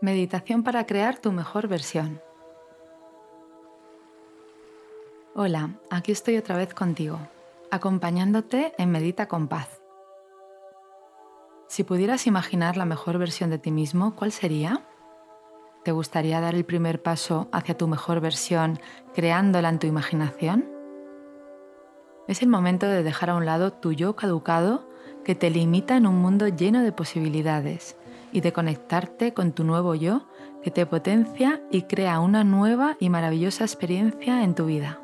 Meditación para crear tu mejor versión. Hola, aquí estoy otra vez contigo, acompañándote en Medita con Paz. Si pudieras imaginar la mejor versión de ti mismo, ¿cuál sería? ¿Te gustaría dar el primer paso hacia tu mejor versión creándola en tu imaginación? Es el momento de dejar a un lado tu yo caducado que te limita en un mundo lleno de posibilidades y de conectarte con tu nuevo yo que te potencia y crea una nueva y maravillosa experiencia en tu vida.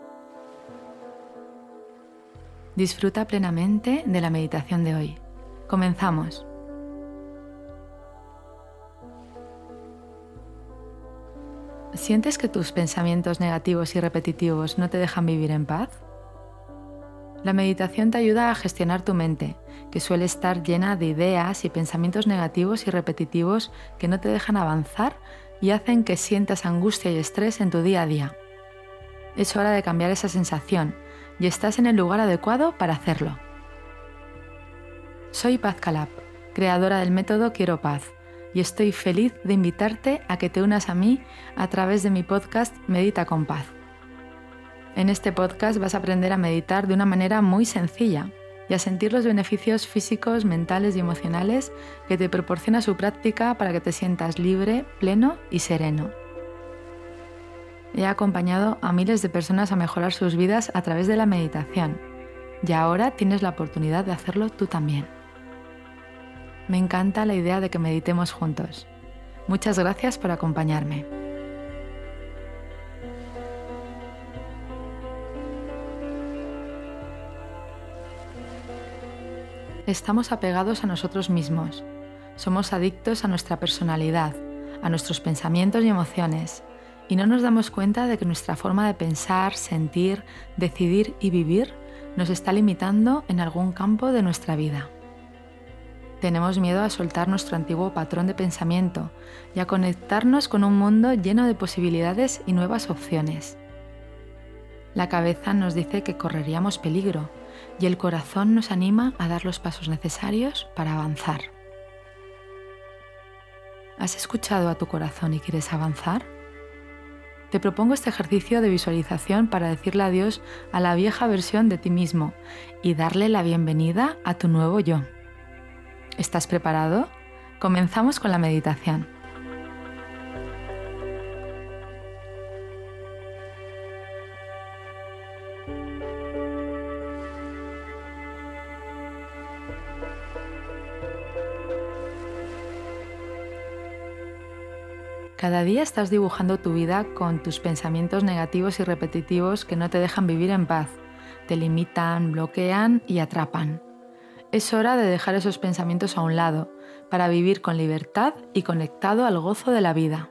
Disfruta plenamente de la meditación de hoy. Comenzamos. ¿Sientes que tus pensamientos negativos y repetitivos no te dejan vivir en paz? La meditación te ayuda a gestionar tu mente, que suele estar llena de ideas y pensamientos negativos y repetitivos que no te dejan avanzar y hacen que sientas angustia y estrés en tu día a día. Es hora de cambiar esa sensación y estás en el lugar adecuado para hacerlo. Soy Paz Calab, creadora del método Quiero Paz, y estoy feliz de invitarte a que te unas a mí a través de mi podcast Medita con Paz. En este podcast vas a aprender a meditar de una manera muy sencilla y a sentir los beneficios físicos, mentales y emocionales que te proporciona su práctica para que te sientas libre, pleno y sereno. He acompañado a miles de personas a mejorar sus vidas a través de la meditación y ahora tienes la oportunidad de hacerlo tú también. Me encanta la idea de que meditemos juntos. Muchas gracias por acompañarme. Estamos apegados a nosotros mismos. Somos adictos a nuestra personalidad, a nuestros pensamientos y emociones, y no nos damos cuenta de que nuestra forma de pensar, sentir, decidir y vivir nos está limitando en algún campo de nuestra vida. Tenemos miedo a soltar nuestro antiguo patrón de pensamiento y a conectarnos con un mundo lleno de posibilidades y nuevas opciones. La cabeza nos dice que correríamos peligro, y el corazón nos anima a dar los pasos necesarios para avanzar. ¿Has escuchado a tu corazón y quieres avanzar? Te propongo este ejercicio de visualización para decirle adiós a la vieja versión de ti mismo y darle la bienvenida a tu nuevo yo. ¿Estás preparado? Comenzamos con la meditación. Cada día estás dibujando tu vida con tus pensamientos negativos y repetitivos que no te dejan vivir en paz, te limitan, bloquean y atrapan. Es hora de dejar esos pensamientos a un lado para vivir con libertad y conectado al gozo de la vida.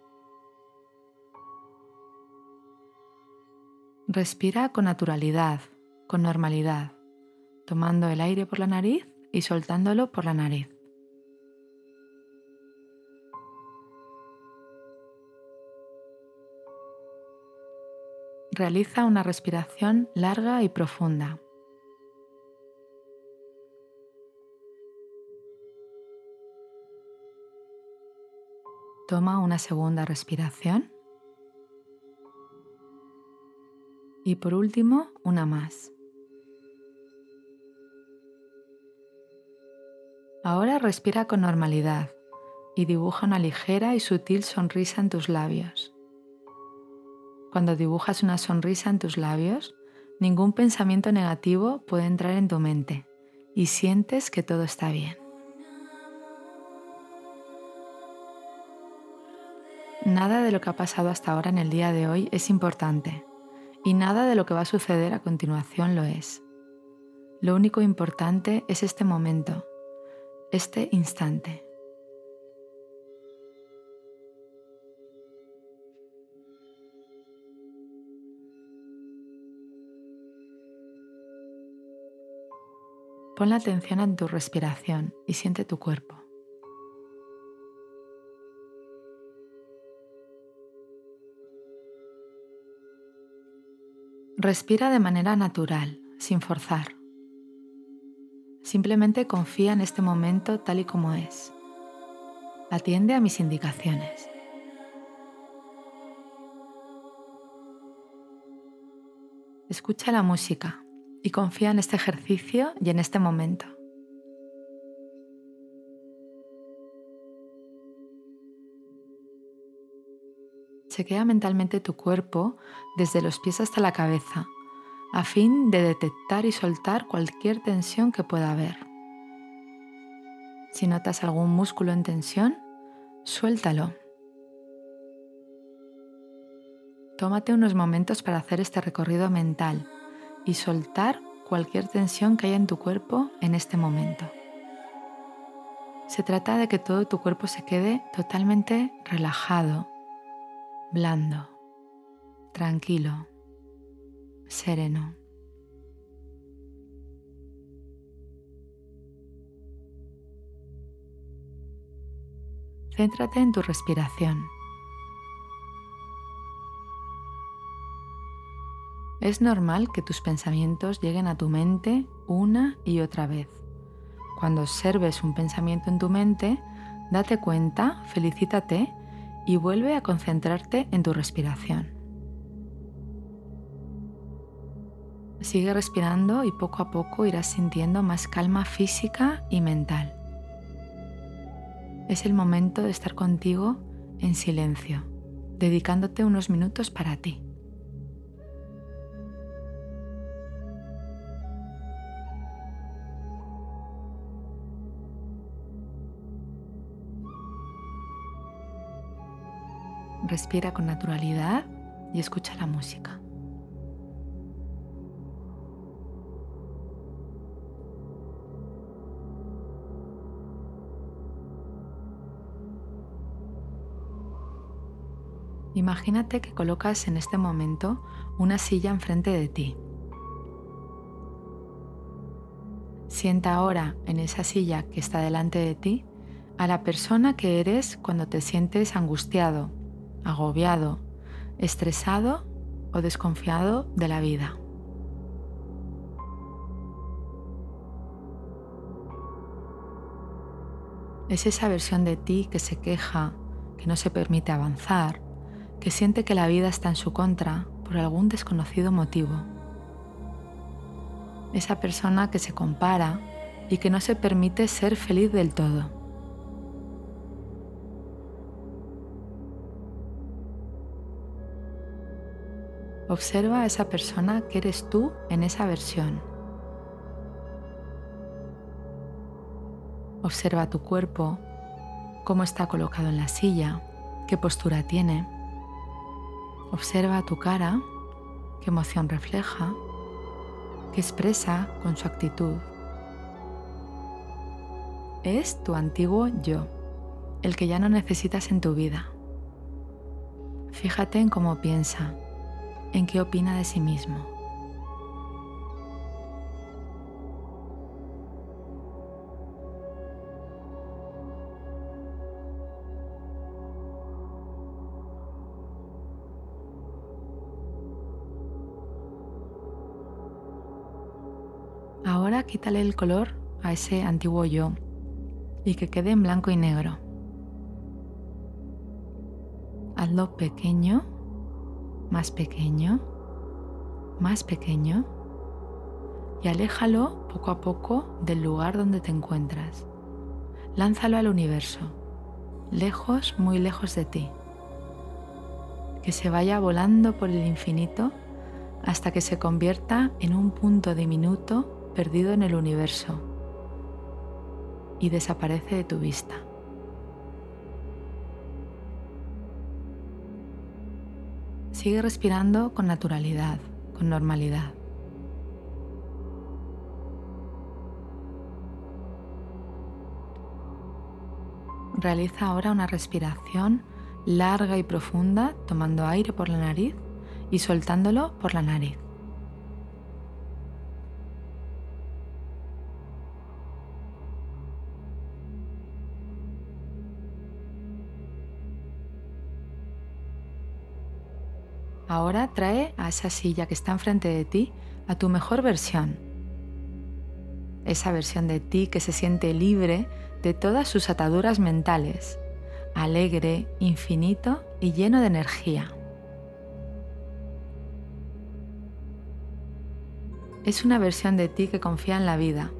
Respira con naturalidad, con normalidad, tomando el aire por la nariz y soltándolo por la nariz. Realiza una respiración larga y profunda. Toma una segunda respiración. Y por último, una más. Ahora respira con normalidad y dibuja una ligera y sutil sonrisa en tus labios. Cuando dibujas una sonrisa en tus labios, ningún pensamiento negativo puede entrar en tu mente y sientes que todo está bien. Nada de lo que ha pasado hasta ahora en el día de hoy es importante y nada de lo que va a suceder a continuación lo es. Lo único importante es este momento, este instante. Pon la atención en tu respiración y siente tu cuerpo. Respira de manera natural, sin forzar. Simplemente confía en este momento tal y como es. Atiende a mis indicaciones. Escucha la música y confía en este ejercicio y en este momento. Chequea mentalmente tu cuerpo desde los pies hasta la cabeza, a fin de detectar y soltar cualquier tensión que pueda haber. Si notas algún músculo en tensión, suéltalo. Tómate unos momentos para hacer este recorrido mental y soltar cualquier tensión que haya en tu cuerpo en este momento. Se trata de que todo tu cuerpo se quede totalmente relajado, blando, tranquilo, sereno. Céntrate en tu respiración. Es normal que tus pensamientos lleguen a tu mente una y otra vez. Cuando observes un pensamiento en tu mente, date cuenta, felicítate y vuelve a concentrarte en tu respiración. Sigue respirando y poco a poco irás sintiendo más calma física y mental. Es el momento de estar contigo en silencio, dedicándote unos minutos para ti. Respira con naturalidad y escucha la música. Imagínate que colocas en este momento una silla enfrente de ti. Sienta ahora en esa silla que está delante de ti a la persona que eres cuando te sientes angustiado, agobiado, estresado o desconfiado de la vida. Es esa versión de ti que se queja, que no se permite avanzar, que siente que la vida está en su contra por algún desconocido motivo. Esa persona que se compara y que no se permite ser feliz del todo. Observa a esa persona que eres tú en esa versión. Observa tu cuerpo, cómo está colocado en la silla, qué postura tiene. Observa tu cara, qué emoción refleja, qué expresa con su actitud. Es tu antiguo yo, el que ya no necesitas en tu vida. Fíjate en cómo piensa, en qué opina de sí mismo. Ahora quítale el color a ese antiguo yo y que quede en blanco y negro. Hazlo pequeño más pequeño, más pequeño y aléjalo poco a poco del lugar donde te encuentras. Lánzalo al universo, lejos, muy lejos de ti. Que se vaya volando por el infinito hasta que se convierta en un punto diminuto perdido en el universo y desaparece de tu vista. Sigue respirando con naturalidad, con normalidad. Realiza ahora una respiración larga y profunda, tomando aire por la nariz y soltándolo por la nariz. Ahora trae a esa silla que está enfrente de ti a tu mejor versión. Esa versión de ti que se siente libre de todas sus ataduras mentales, alegre, infinito y lleno de energía. Es una versión de ti que confía en la vida,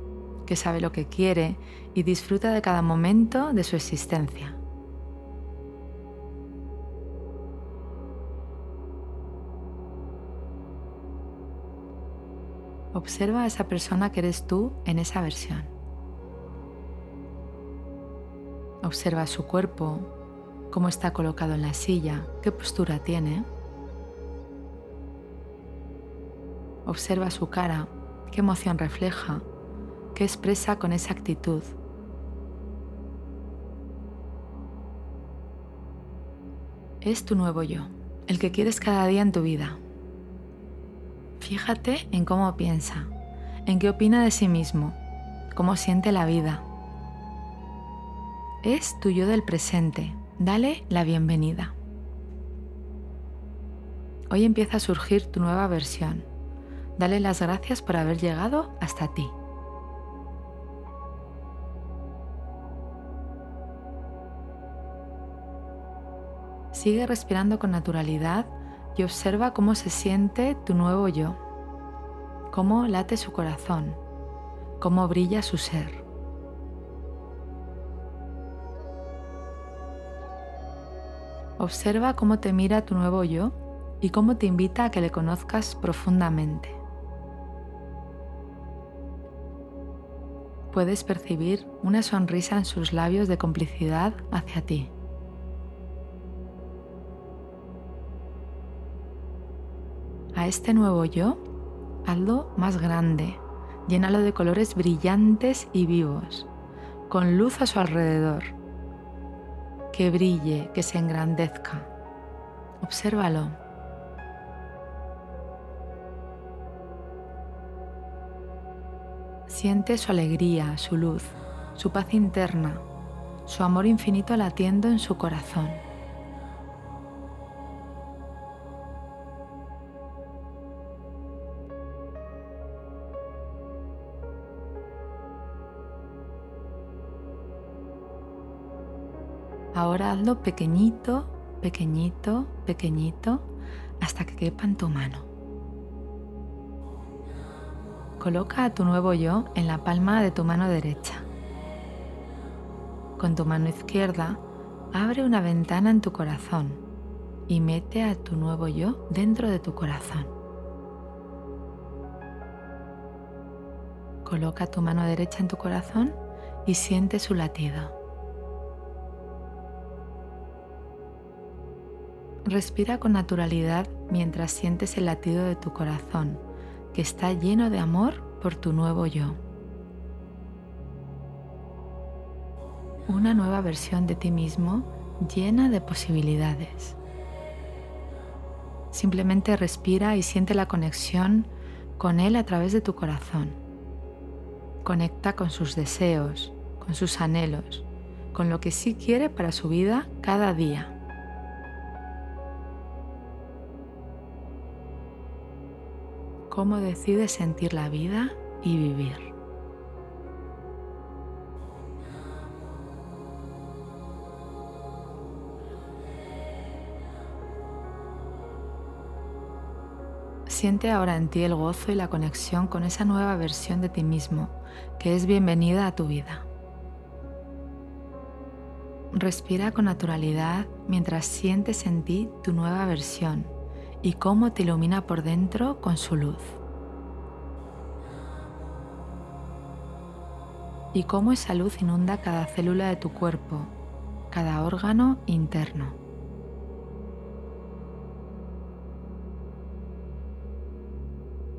que sabe lo que quiere y disfruta de cada momento de su existencia. Observa a esa persona que eres tú en esa versión. Observa su cuerpo, cómo está colocado en la silla, qué postura tiene. Observa su cara, qué emoción refleja, qué expresa con esa actitud. Es tu nuevo yo, el que quieres cada día en tu vida. Fíjate en cómo piensa, en qué opina de sí mismo, cómo siente la vida. Es tu yo del presente. Dale la bienvenida. Hoy empieza a surgir tu nueva versión. Dale las gracias por haber llegado hasta ti. Sigue respirando con naturalidad y observa cómo se siente tu nuevo yo, cómo late su corazón, cómo brilla su ser. Observa cómo te mira tu nuevo yo y cómo te invita a que le conozcas profundamente. Puedes percibir una sonrisa en sus labios de complicidad hacia ti. A este nuevo yo, hazlo más grande, llénalo de colores brillantes y vivos, con luz a su alrededor. Que brille, que se engrandezca. Obsérvalo. Siente su alegría, su luz, su paz interna, su amor infinito latiendo en su corazón. Ahora hazlo pequeñito, pequeñito, pequeñito, hasta que quepa en tu mano. Coloca a tu nuevo yo en la palma de tu mano derecha. Con tu mano izquierda, abre una ventana en tu corazón y mete a tu nuevo yo dentro de tu corazón. Coloca tu mano derecha en tu corazón y siente su latido. Respira con naturalidad mientras sientes el latido de tu corazón, que está lleno de amor por tu nuevo yo. Una nueva versión de ti mismo llena de posibilidades. Simplemente respira y siente la conexión con Él a través de tu corazón. Conecta con sus deseos, con sus anhelos, con lo que sí quiere para su vida cada día. Cómo decides sentir la vida y vivir. Siente ahora en ti el gozo y la conexión con esa nueva versión de ti mismo que es bienvenida a tu vida. Respira con naturalidad mientras sientes en ti tu nueva versión y cómo te ilumina por dentro con su luz. Y cómo esa luz inunda cada célula de tu cuerpo, cada órgano interno.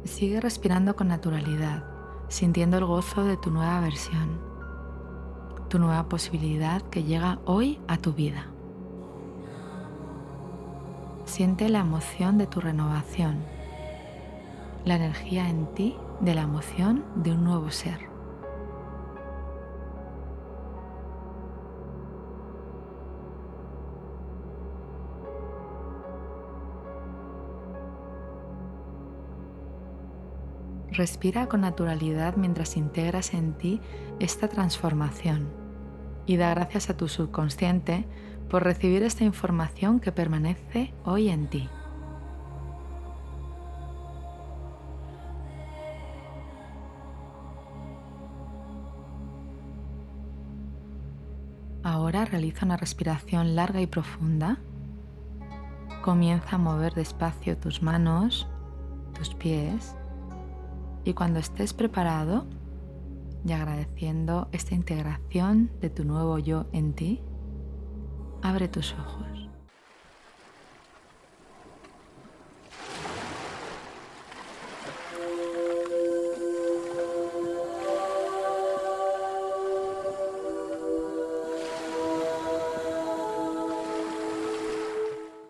Sigue respirando con naturalidad, sintiendo el gozo de tu nueva versión, tu nueva posibilidad que llega hoy a tu vida. Siente la emoción de tu renovación, la energía en ti de la emoción de un nuevo ser. Respira con naturalidad mientras integras en ti esta transformación y da gracias a tu subconsciente por recibir esta información que permanece hoy en ti. Ahora realiza una respiración larga y profunda. Comienza a mover despacio tus manos, tus pies y cuando estés preparado y agradeciendo esta integración de tu nuevo yo en ti, abre tus ojos.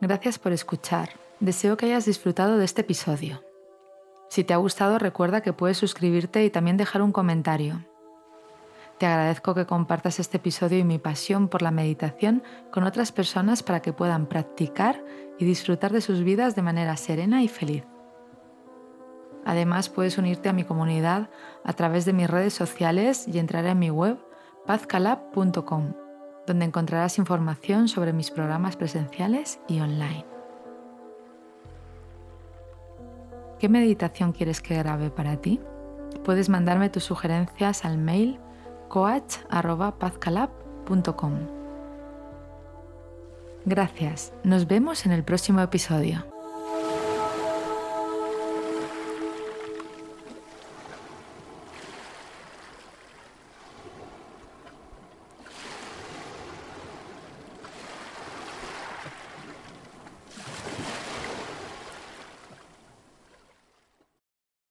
Gracias por escuchar. Deseo que hayas disfrutado de este episodio. Si te ha gustado, recuerda que puedes suscribirte y también dejar un comentario. Te agradezco que compartas este episodio y mi pasión por la meditación con otras personas para que puedan practicar y disfrutar de sus vidas de manera serena y feliz. Además, puedes unirte a mi comunidad a través de mis redes sociales y entrar en mi web pazcalab.com, donde encontrarás información sobre mis programas presenciales y online. ¿Qué meditación quieres que grabe para ti? Puedes mandarme tus sugerencias al mail coach.pazcalab.com. Gracias, nos vemos en el próximo episodio.